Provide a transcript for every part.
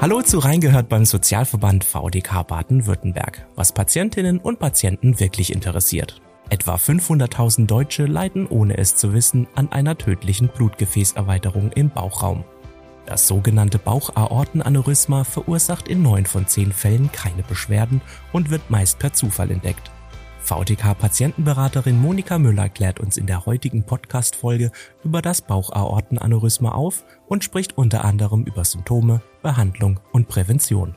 Hallo zu Reingehört beim Sozialverband VDK Baden-Württemberg, was Patientinnen und Patienten wirklich interessiert. Etwa 500.000 Deutsche leiden ohne es zu wissen an einer tödlichen Blutgefäßerweiterung im Bauchraum. Das sogenannte Bauchaortenaneurysma verursacht in neun von zehn Fällen keine Beschwerden und wird meist per Zufall entdeckt. VTK-Patientenberaterin Monika Müller klärt uns in der heutigen Podcast-Folge über das Bauchaortenaneurysma auf und spricht unter anderem über Symptome, Behandlung und Prävention.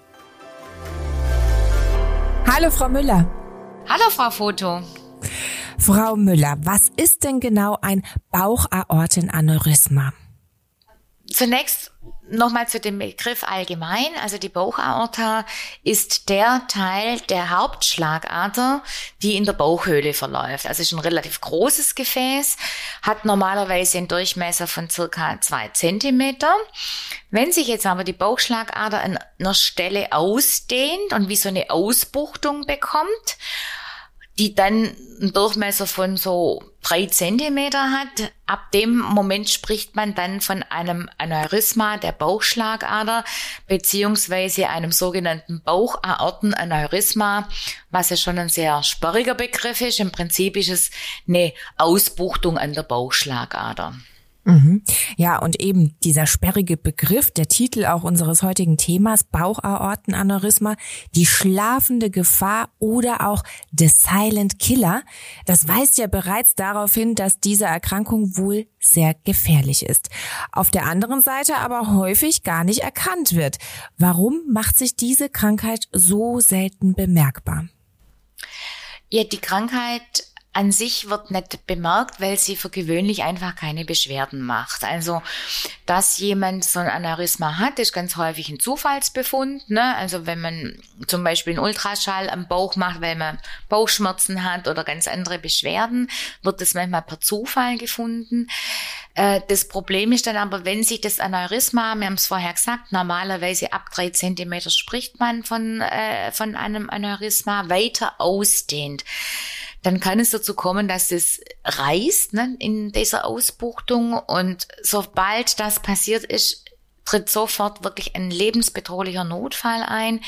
Hallo Frau Müller. Hallo Frau Foto. Frau Müller, was ist denn genau ein Bauchaortenaneurysma? Zunächst Nochmal zu dem Begriff allgemein. Also die Bauchaorta ist der Teil der Hauptschlagader, die in der Bauchhöhle verläuft. Also ist ein relativ großes Gefäß, hat normalerweise einen Durchmesser von circa zwei Zentimeter. Wenn sich jetzt aber die Bauchschlagader an einer Stelle ausdehnt und wie so eine Ausbuchtung bekommt, die dann einen Durchmesser von so drei Zentimeter hat. Ab dem Moment spricht man dann von einem Aneurysma der Bauchschlagader beziehungsweise einem sogenannten Bauchaortenaneurysma, was ja schon ein sehr sperriger Begriff ist. Im Prinzip ist es eine Ausbuchtung an der Bauchschlagader. Mhm. Ja, und eben dieser sperrige Begriff, der Titel auch unseres heutigen Themas, Bauchaortenaneurysma, die schlafende Gefahr oder auch the silent killer, das weist ja bereits darauf hin, dass diese Erkrankung wohl sehr gefährlich ist. Auf der anderen Seite aber häufig gar nicht erkannt wird. Warum macht sich diese Krankheit so selten bemerkbar? Ja, die Krankheit an sich wird nicht bemerkt, weil sie für gewöhnlich einfach keine Beschwerden macht. Also, dass jemand so ein Aneurysma hat, ist ganz häufig ein Zufallsbefund. Ne? Also, wenn man zum Beispiel einen Ultraschall am Bauch macht, weil man Bauchschmerzen hat oder ganz andere Beschwerden, wird das manchmal per Zufall gefunden. Äh, das Problem ist dann aber, wenn sich das Aneurysma, wir haben es vorher gesagt, normalerweise ab drei Zentimeter spricht man von, äh, von einem Aneurysma, weiter ausdehnt dann kann es dazu kommen, dass es reißt ne, in dieser Ausbuchtung und sobald das passiert ist, tritt sofort wirklich ein lebensbedrohlicher Notfall ein.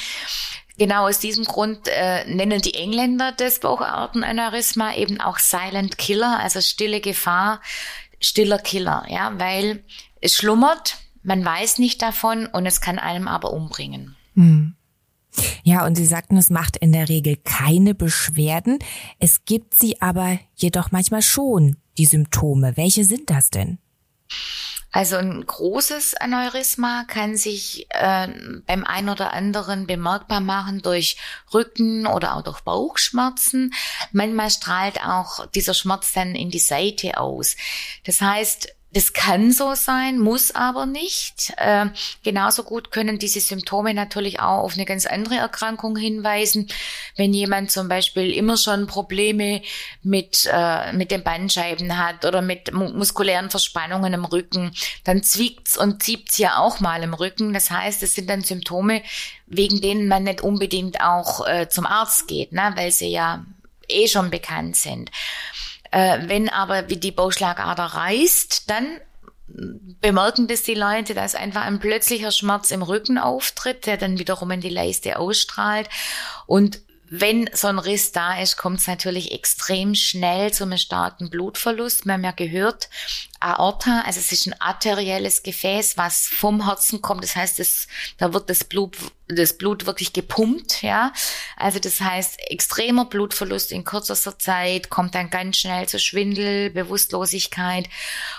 Genau aus diesem Grund äh, nennen die Engländer das Bauchartenaneurysma eben auch Silent Killer, also stille Gefahr, stiller Killer, ja, weil es schlummert, man weiß nicht davon und es kann einem aber umbringen. Hm. Ja, und Sie sagten, es macht in der Regel keine Beschwerden. Es gibt sie aber jedoch manchmal schon, die Symptome. Welche sind das denn? Also ein großes Aneurysma kann sich äh, beim einen oder anderen bemerkbar machen durch Rücken oder auch durch Bauchschmerzen. Manchmal strahlt auch dieser Schmerz dann in die Seite aus. Das heißt, das kann so sein, muss aber nicht. Äh, genauso gut können diese Symptome natürlich auch auf eine ganz andere Erkrankung hinweisen. Wenn jemand zum Beispiel immer schon Probleme mit, äh, mit den Bandscheiben hat oder mit muskulären Verspannungen im Rücken, dann zwickt's und ziebt's ja auch mal im Rücken. Das heißt, es sind dann Symptome, wegen denen man nicht unbedingt auch äh, zum Arzt geht, ne? weil sie ja eh schon bekannt sind. Äh, wenn aber die Bauchschlagader reißt, dann bemerken das die Leute, dass einfach ein plötzlicher Schmerz im Rücken auftritt, der dann wiederum in die Leiste ausstrahlt. Und wenn so ein Riss da ist, kommt es natürlich extrem schnell zu einem starken Blutverlust. Wir haben ja gehört, Aorta, also es ist ein arterielles Gefäß, was vom Herzen kommt. Das heißt, es, da wird das Blut, das Blut wirklich gepumpt, ja. Also das heißt, extremer Blutverlust in kürzester Zeit kommt dann ganz schnell zu Schwindel, Bewusstlosigkeit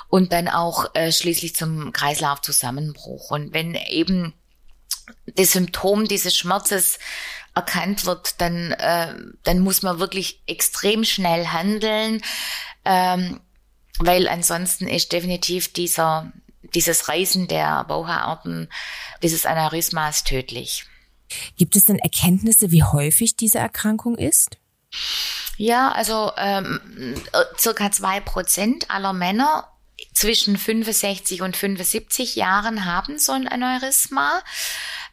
und dann auch äh, schließlich zum Kreislaufzusammenbruch. Und wenn eben das Symptom dieses Schmerzes erkannt wird, dann, äh, dann muss man wirklich extrem schnell handeln, ähm, weil ansonsten ist definitiv dieser, dieses Reisen der Bauhaarten, dieses Aneurysmas tödlich. Gibt es denn Erkenntnisse, wie häufig diese Erkrankung ist? Ja, also ähm, circa zwei Prozent aller Männer zwischen 65 und 75 Jahren haben so ein Aneurysma.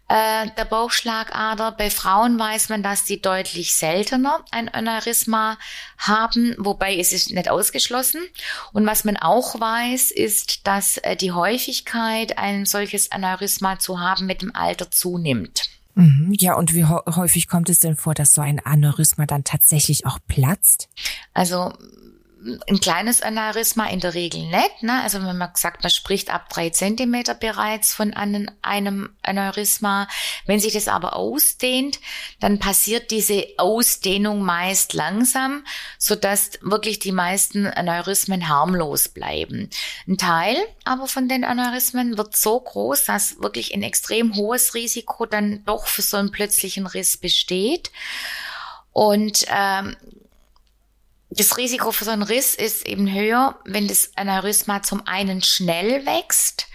Äh, der Bauchschlagader. Bei Frauen weiß man, dass die deutlich seltener ein Aneurysma haben, wobei es ist nicht ausgeschlossen. Und was man auch weiß, ist, dass äh, die Häufigkeit, ein solches Aneurysma zu haben, mit dem Alter zunimmt. Mhm. Ja, und wie häufig kommt es denn vor, dass so ein Aneurysma dann tatsächlich auch platzt? Also ein kleines Aneurysma in der Regel nicht. Ne? Also wenn man sagt, man spricht ab drei Zentimeter bereits von einem, einem Aneurysma. Wenn sich das aber ausdehnt, dann passiert diese Ausdehnung meist langsam, so dass wirklich die meisten Aneurysmen harmlos bleiben. Ein Teil aber von den Aneurysmen wird so groß, dass wirklich ein extrem hohes Risiko dann doch für so einen plötzlichen Riss besteht. Und ähm, das Risiko für so einen Riss ist eben höher, wenn das Aneurysma zum einen schnell wächst,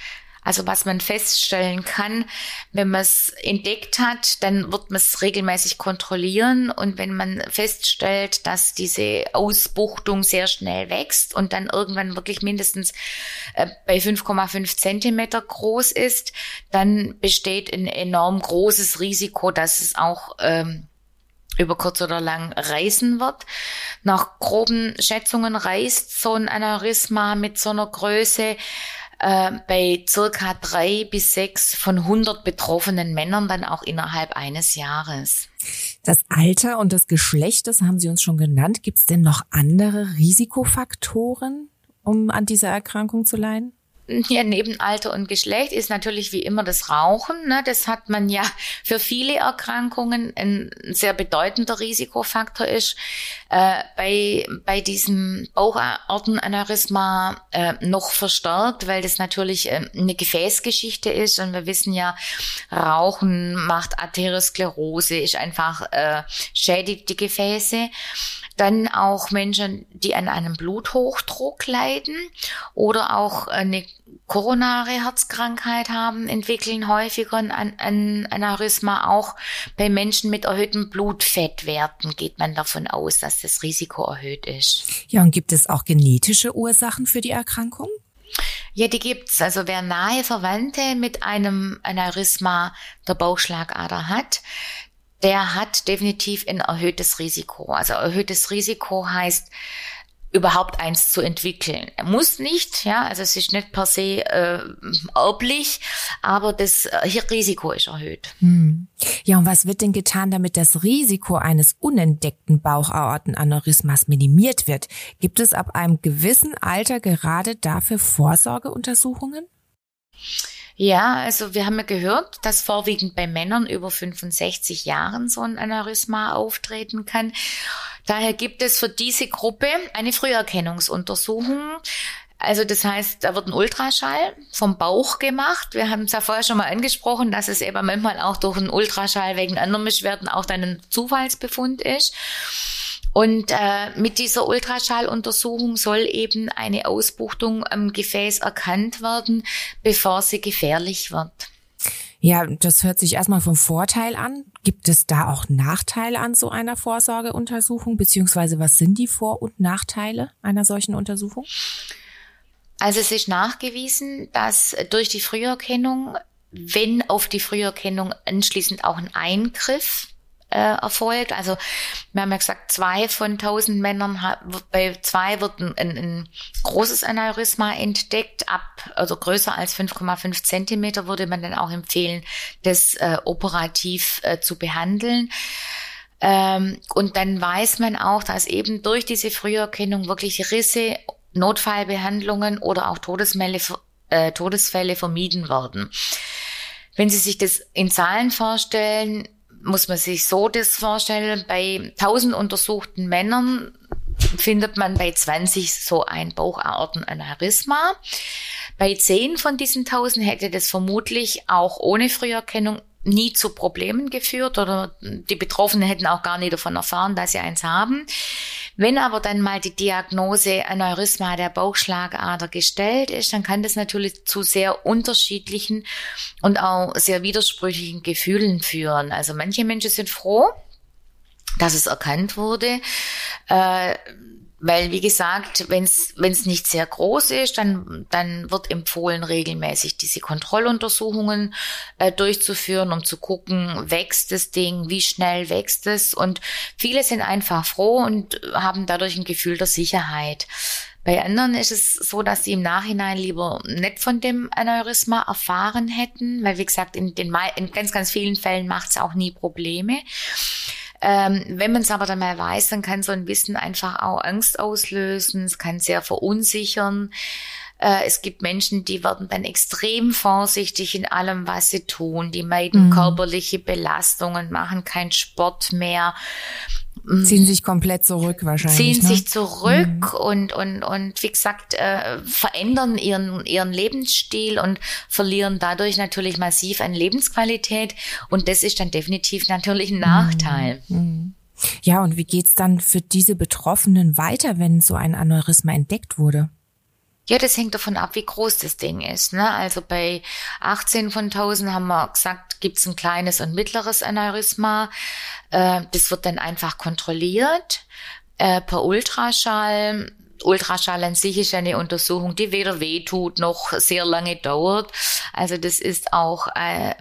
also was man feststellen kann, wenn man es entdeckt hat, dann wird man es regelmäßig kontrollieren. Und wenn man feststellt, dass diese Ausbuchtung sehr schnell wächst und dann irgendwann wirklich mindestens äh, bei 5,5 Zentimeter groß ist, dann besteht ein enorm großes Risiko, dass es auch ähm, über kurz oder lang reißen wird. Nach groben Schätzungen reißt so ein Aneurysma mit so einer Größe äh, bei circa drei bis sechs von 100 betroffenen Männern dann auch innerhalb eines Jahres. Das Alter und das Geschlecht, das haben Sie uns schon genannt. Gibt es denn noch andere Risikofaktoren, um an dieser Erkrankung zu leiden? Ja, neben Alter und Geschlecht ist natürlich wie immer das Rauchen. Ne? Das hat man ja für viele Erkrankungen ein sehr bedeutender Risikofaktor ist. Äh, bei, bei diesem Bauchartenaneurysma äh, noch verstärkt, weil das natürlich äh, eine Gefäßgeschichte ist. Und wir wissen ja, Rauchen macht Arteriosklerose, ist einfach äh, schädigt die Gefäße. Dann auch Menschen, die an einem Bluthochdruck leiden oder auch eine koronare Herzkrankheit haben, entwickeln häufiger ein, ein Aneurysma. Auch bei Menschen mit erhöhten Blutfettwerten geht man davon aus, dass das Risiko erhöht ist. Ja, und gibt es auch genetische Ursachen für die Erkrankung? Ja, die gibt's. Also wer nahe Verwandte mit einem Aneurysma der Bauchschlagader hat, der hat definitiv ein erhöhtes Risiko. Also erhöhtes Risiko heißt, überhaupt eins zu entwickeln. Er muss nicht, ja, also es ist nicht per se äh, erblich, aber das äh, Risiko ist erhöht. Hm. Ja, und was wird denn getan, damit das Risiko eines unentdeckten Bauchaortenaneurysmas minimiert wird? Gibt es ab einem gewissen Alter gerade dafür Vorsorgeuntersuchungen? Ja, also wir haben ja gehört, dass vorwiegend bei Männern über 65 Jahren so ein Aneurysma auftreten kann. Daher gibt es für diese Gruppe eine Früherkennungsuntersuchung. Also das heißt, da wird ein Ultraschall vom Bauch gemacht. Wir haben es ja vorher schon mal angesprochen, dass es eben manchmal auch durch einen Ultraschall wegen anderen Beschwerden auch dann ein Zufallsbefund ist. Und äh, mit dieser Ultraschalluntersuchung soll eben eine Ausbuchtung am Gefäß erkannt werden, bevor sie gefährlich wird. Ja, das hört sich erstmal vom Vorteil an. Gibt es da auch Nachteile an so einer Vorsorgeuntersuchung, beziehungsweise was sind die Vor- und Nachteile einer solchen Untersuchung? Also es ist nachgewiesen, dass durch die Früherkennung, wenn auf die Früherkennung anschließend auch ein Eingriff äh, erfolgt. Also wir haben ja gesagt, zwei von tausend Männern, bei zwei wird ein, ein, großes Aneurysma entdeckt. Ab, also größer als 5,5 Zentimeter würde man dann auch empfehlen, das äh, operativ äh, zu behandeln. Ähm, und dann weiß man auch, dass eben durch diese Früherkennung wirklich Risse, Notfallbehandlungen oder auch Todesfälle, äh, Todesfälle vermieden werden. Wenn Sie sich das in Zahlen vorstellen, muss man sich so das vorstellen, bei 1000 untersuchten Männern findet man bei 20 so ein Bauchaortenaneurysma. Bei 10 von diesen 1000 hätte das vermutlich auch ohne Früherkennung nie zu Problemen geführt oder die Betroffenen hätten auch gar nie davon erfahren, dass sie eins haben. Wenn aber dann mal die Diagnose Aneurysma der Bauchschlagader gestellt ist, dann kann das natürlich zu sehr unterschiedlichen und auch sehr widersprüchlichen Gefühlen führen. Also manche Menschen sind froh, dass es erkannt wurde. Äh, weil, wie gesagt, wenn es nicht sehr groß ist, dann, dann wird empfohlen, regelmäßig diese Kontrolluntersuchungen äh, durchzuführen, um zu gucken, wächst das Ding, wie schnell wächst es. Und viele sind einfach froh und haben dadurch ein Gefühl der Sicherheit. Bei anderen ist es so, dass sie im Nachhinein lieber nicht von dem Aneurysma erfahren hätten, weil, wie gesagt, in, den, in ganz, ganz vielen Fällen macht es auch nie Probleme. Ähm, wenn man es aber dann mal weiß, dann kann so ein Wissen einfach auch Angst auslösen, es kann sehr verunsichern. Äh, es gibt Menschen, die werden dann extrem vorsichtig in allem, was sie tun. Die meiden mhm. körperliche Belastungen, machen keinen Sport mehr. Mhm. Ziehen sich komplett zurück wahrscheinlich. Ziehen ne? sich zurück mhm. und, und, und wie gesagt, äh, verändern ihren, ihren Lebensstil und verlieren dadurch natürlich massiv an Lebensqualität. Und das ist dann definitiv natürlich ein mhm. Nachteil. Mhm. Ja, und wie geht's dann für diese Betroffenen weiter, wenn so ein Aneurysma entdeckt wurde? Ja, das hängt davon ab, wie groß das Ding ist. Ne? Also bei 18 von 1000 haben wir gesagt, gibt's ein kleines und mittleres Aneurysma. Äh, das wird dann einfach kontrolliert äh, per Ultraschall. Ultraschall an sich ist eine Untersuchung, die weder weh tut noch sehr lange dauert. Also das ist auch, äh,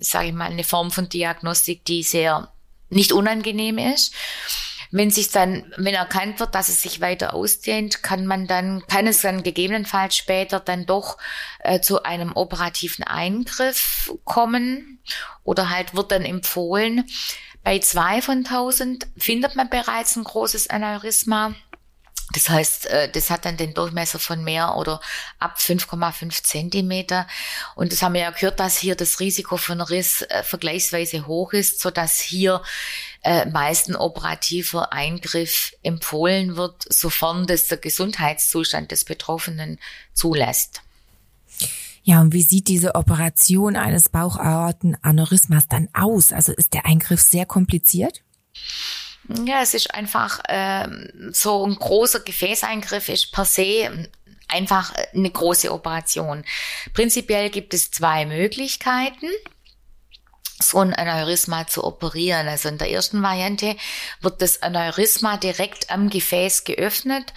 sage ich mal, eine Form von Diagnostik, die sehr nicht unangenehm ist. Wenn sich dann, wenn erkannt wird, dass es sich weiter ausdehnt, kann man dann, kann es dann gegebenenfalls später dann doch äh, zu einem operativen Eingriff kommen oder halt wird dann empfohlen. Bei zwei von tausend findet man bereits ein großes Aneurysma. Das heißt, äh, das hat dann den Durchmesser von mehr oder ab 5,5 Zentimeter. Und das haben wir ja gehört, dass hier das Risiko von Riss äh, vergleichsweise hoch ist, so dass hier äh, meist ein operativer Eingriff empfohlen wird, sofern das der Gesundheitszustand des Betroffenen zulässt. Ja, und wie sieht diese Operation eines Bauchaortenaneurysmas dann aus? Also ist der Eingriff sehr kompliziert? Ja, es ist einfach ähm, so ein großer Gefäßeingriff ist per se einfach eine große Operation. Prinzipiell gibt es zwei Möglichkeiten so ein Aneurysma zu operieren. Also in der ersten Variante wird das Aneurysma direkt am Gefäß geöffnet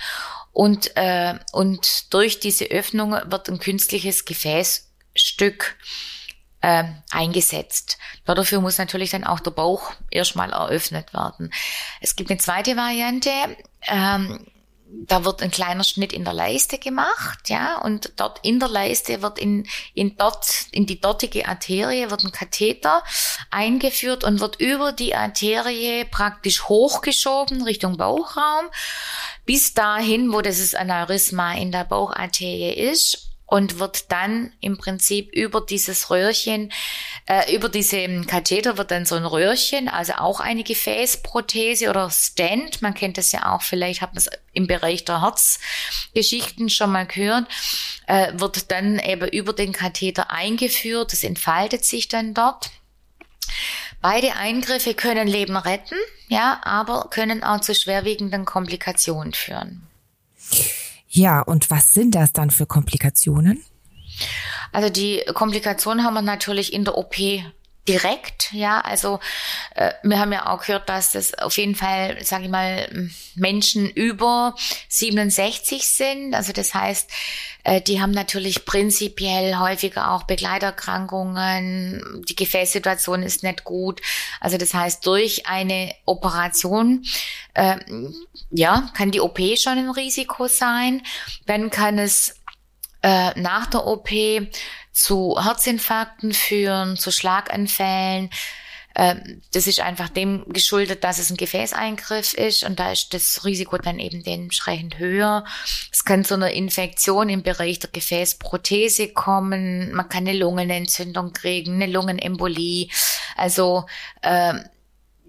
und, äh, und durch diese Öffnung wird ein künstliches Gefäßstück äh, eingesetzt. Dafür muss natürlich dann auch der Bauch erstmal eröffnet werden. Es gibt eine zweite Variante. Ähm, da wird ein kleiner Schnitt in der Leiste gemacht, ja, und dort in der Leiste wird in, in dort, in die dortige Arterie wird ein Katheter eingeführt und wird über die Arterie praktisch hochgeschoben Richtung Bauchraum bis dahin, wo das Aneurysma in der Baucharterie ist und wird dann im Prinzip über dieses Röhrchen, äh, über diese Katheter wird dann so ein Röhrchen, also auch eine Gefäßprothese oder Stand, man kennt das ja auch, vielleicht hat man es im Bereich der Herzgeschichten schon mal gehört, äh, wird dann eben über den Katheter eingeführt, das entfaltet sich dann dort. Beide Eingriffe können Leben retten, ja, aber können auch zu schwerwiegenden Komplikationen führen. Ja, und was sind das dann für Komplikationen? Also die Komplikationen haben wir natürlich in der OP direkt, ja, also äh, wir haben ja auch gehört, dass das auf jeden Fall, sage ich mal, Menschen über 67 sind. Also das heißt, äh, die haben natürlich prinzipiell häufiger auch Begleiterkrankungen. Die Gefäßsituation ist nicht gut. Also das heißt, durch eine Operation äh, ja, kann die OP schon ein Risiko sein. Dann kann es äh, nach der OP zu Herzinfarkten führen, zu Schlaganfällen. Ähm, das ist einfach dem geschuldet, dass es ein Gefäßeingriff ist und da ist das Risiko dann eben dementsprechend höher. Es kann zu einer Infektion im Bereich der Gefäßprothese kommen. Man kann eine Lungenentzündung kriegen, eine Lungenembolie. Also äh,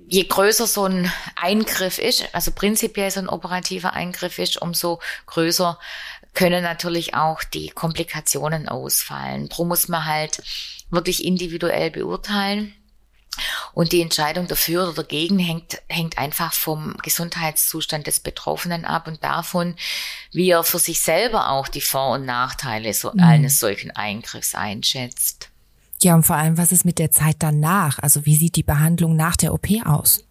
je größer so ein Eingriff ist, also prinzipiell so ein operativer Eingriff ist, umso größer können natürlich auch die Komplikationen ausfallen. Drum muss man halt wirklich individuell beurteilen. Und die Entscheidung dafür oder dagegen hängt, hängt einfach vom Gesundheitszustand des Betroffenen ab und davon, wie er für sich selber auch die Vor- und Nachteile so mhm. eines solchen Eingriffs einschätzt. Ja, und vor allem, was ist mit der Zeit danach? Also wie sieht die Behandlung nach der OP aus?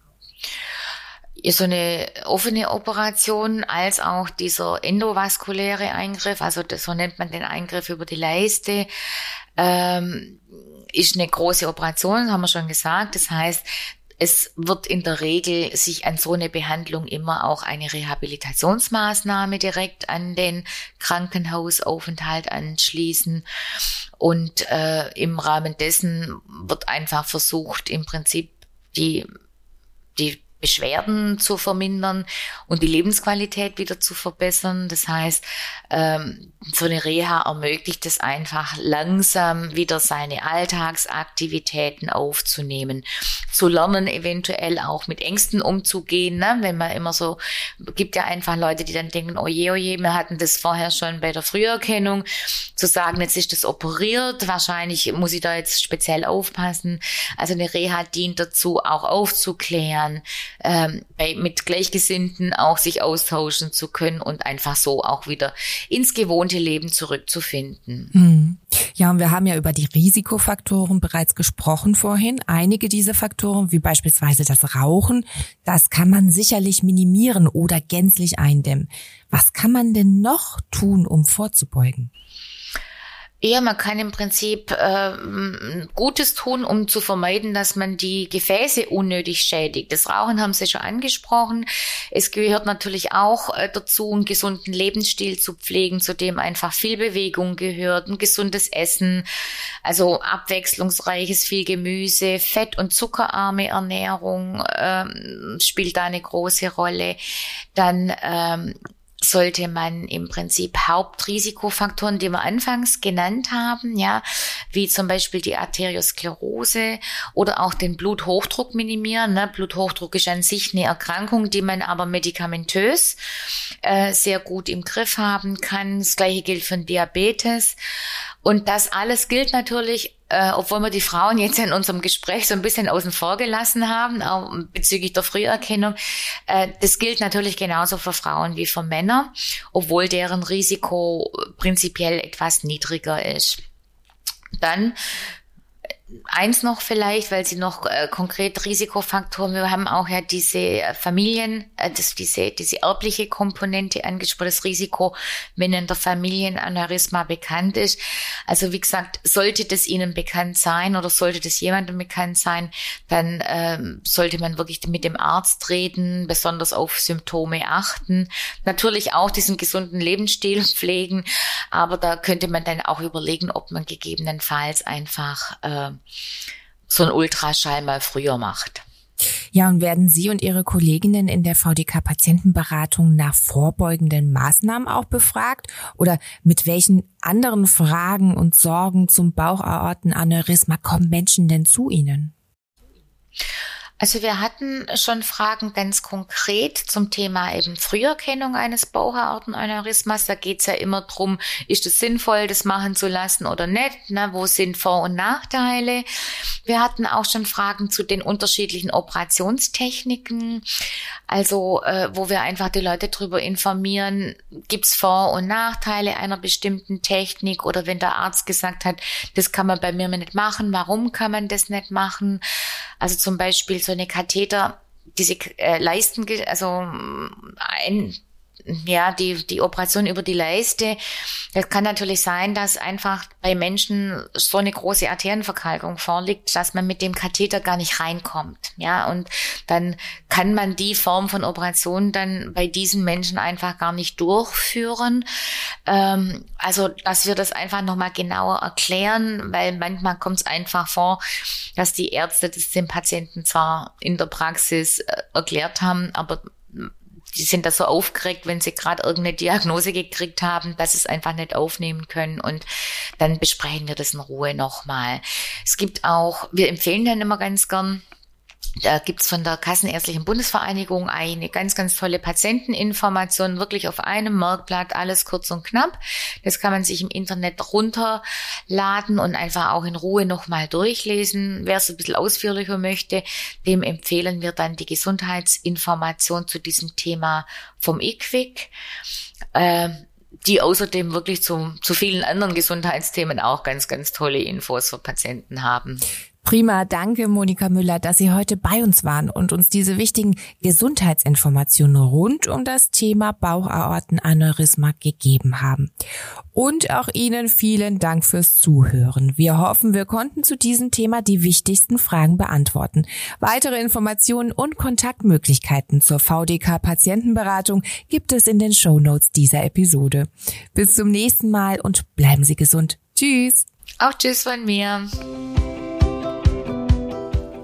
So eine offene Operation als auch dieser endovaskuläre Eingriff, also das, so nennt man den Eingriff über die Leiste, ähm, ist eine große Operation, haben wir schon gesagt. Das heißt, es wird in der Regel sich an so eine Behandlung immer auch eine Rehabilitationsmaßnahme direkt an den Krankenhausaufenthalt anschließen. Und äh, im Rahmen dessen wird einfach versucht, im Prinzip die, die Beschwerden zu vermindern und die Lebensqualität wieder zu verbessern. Das heißt, ähm, so eine Reha ermöglicht es einfach langsam wieder seine Alltagsaktivitäten aufzunehmen, zu lernen, eventuell auch mit Ängsten umzugehen, ne? wenn man immer so, gibt ja einfach Leute, die dann denken, oh je, oh je, wir hatten das vorher schon bei der Früherkennung, zu sagen, jetzt ist das operiert, wahrscheinlich muss ich da jetzt speziell aufpassen. Also eine Reha dient dazu, auch aufzuklären, ähm, bei, mit Gleichgesinnten auch sich austauschen zu können und einfach so auch wieder ins gewohnte Leben zurückzufinden. Mhm. Ja, und wir haben ja über die Risikofaktoren bereits gesprochen vorhin. Einige dieser Faktoren, wie beispielsweise das Rauchen, das kann man sicherlich minimieren oder gänzlich eindämmen. Was kann man denn noch tun, um vorzubeugen? Ja, man kann im Prinzip äh, Gutes tun, um zu vermeiden, dass man die Gefäße unnötig schädigt. Das Rauchen haben Sie schon angesprochen. Es gehört natürlich auch äh, dazu, einen gesunden Lebensstil zu pflegen, zu dem einfach viel Bewegung gehört, ein gesundes Essen, also abwechslungsreiches, viel Gemüse, fett- und zuckerarme Ernährung ähm, spielt da eine große Rolle. Dann ähm, sollte man im Prinzip Hauptrisikofaktoren, die wir anfangs genannt haben, ja, wie zum Beispiel die Arteriosklerose oder auch den Bluthochdruck minimieren. Ne? Bluthochdruck ist an sich eine Erkrankung, die man aber medikamentös äh, sehr gut im Griff haben kann. Das gleiche gilt für Diabetes. Und das alles gilt natürlich äh, obwohl wir die Frauen jetzt in unserem Gespräch so ein bisschen außen vor gelassen haben, auch bezüglich der Früherkennung, äh, das gilt natürlich genauso für Frauen wie für Männer, obwohl deren Risiko prinzipiell etwas niedriger ist. Dann eins noch vielleicht, weil Sie noch äh, konkret Risikofaktoren, wir haben auch ja diese äh, Familien, äh, das, diese, diese erbliche Komponente angesprochen, das Risiko, wenn in der Familie ein Aneurysma bekannt ist. Also wie gesagt, sollte das Ihnen bekannt sein oder sollte das jemandem bekannt sein, dann ähm, sollte man wirklich mit dem Arzt reden, besonders auf Symptome achten. Natürlich auch diesen gesunden Lebensstil pflegen, aber da könnte man dann auch überlegen, ob man gegebenenfalls einfach äh, so ein Ultraschall mal früher macht. Ja, und werden Sie und Ihre Kolleginnen in der VDK-Patientenberatung nach vorbeugenden Maßnahmen auch befragt? Oder mit welchen anderen Fragen und Sorgen zum Bauchaortenaneurysma kommen Menschen denn zu Ihnen? Also wir hatten schon Fragen ganz konkret zum Thema eben Früherkennung eines Bauchhaartenaneurysmas. Da geht's ja immer drum, ist es sinnvoll, das machen zu lassen oder nicht? Ne? Wo sind Vor- und Nachteile? Wir hatten auch schon Fragen zu den unterschiedlichen Operationstechniken. Also äh, wo wir einfach die Leute darüber informieren, gibt's Vor- und Nachteile einer bestimmten Technik oder wenn der Arzt gesagt hat, das kann man bei mir nicht machen, warum kann man das nicht machen? Also zum Beispiel so eine Katheter, diese äh, Leisten, also ein ja, die, die Operation über die Leiste. Das kann natürlich sein, dass einfach bei Menschen so eine große Arterienverkalkung vorliegt, dass man mit dem Katheter gar nicht reinkommt. Ja, und dann kann man die Form von Operation dann bei diesen Menschen einfach gar nicht durchführen. Ähm, also, dass wir das einfach nochmal genauer erklären, weil manchmal kommt es einfach vor, dass die Ärzte das dem Patienten zwar in der Praxis äh, erklärt haben, aber die sind da so aufgeregt, wenn sie gerade irgendeine Diagnose gekriegt haben, dass sie es einfach nicht aufnehmen können und dann besprechen wir das in Ruhe nochmal. Es gibt auch, wir empfehlen dann immer ganz gern, da gibt's von der Kassenärztlichen Bundesvereinigung eine ganz, ganz tolle Patienteninformation, wirklich auf einem Merkblatt, alles kurz und knapp. Das kann man sich im Internet runterladen und einfach auch in Ruhe nochmal durchlesen. Wer es ein bisschen ausführlicher möchte, dem empfehlen wir dann die Gesundheitsinformation zu diesem Thema vom IQWIC. Äh, die außerdem wirklich zu, zu vielen anderen Gesundheitsthemen auch ganz, ganz tolle Infos für Patienten haben. Prima, danke Monika Müller, dass Sie heute bei uns waren und uns diese wichtigen Gesundheitsinformationen rund um das Thema Bauchaortenaneurysma gegeben haben. Und auch Ihnen vielen Dank fürs Zuhören. Wir hoffen, wir konnten zu diesem Thema die wichtigsten Fragen beantworten. Weitere Informationen und Kontaktmöglichkeiten zur VDK Patientenberatung gibt es in den Show Notes dieser Episode. Bis zum nächsten Mal und bleiben Sie gesund. Tschüss. Auch tschüss von mir.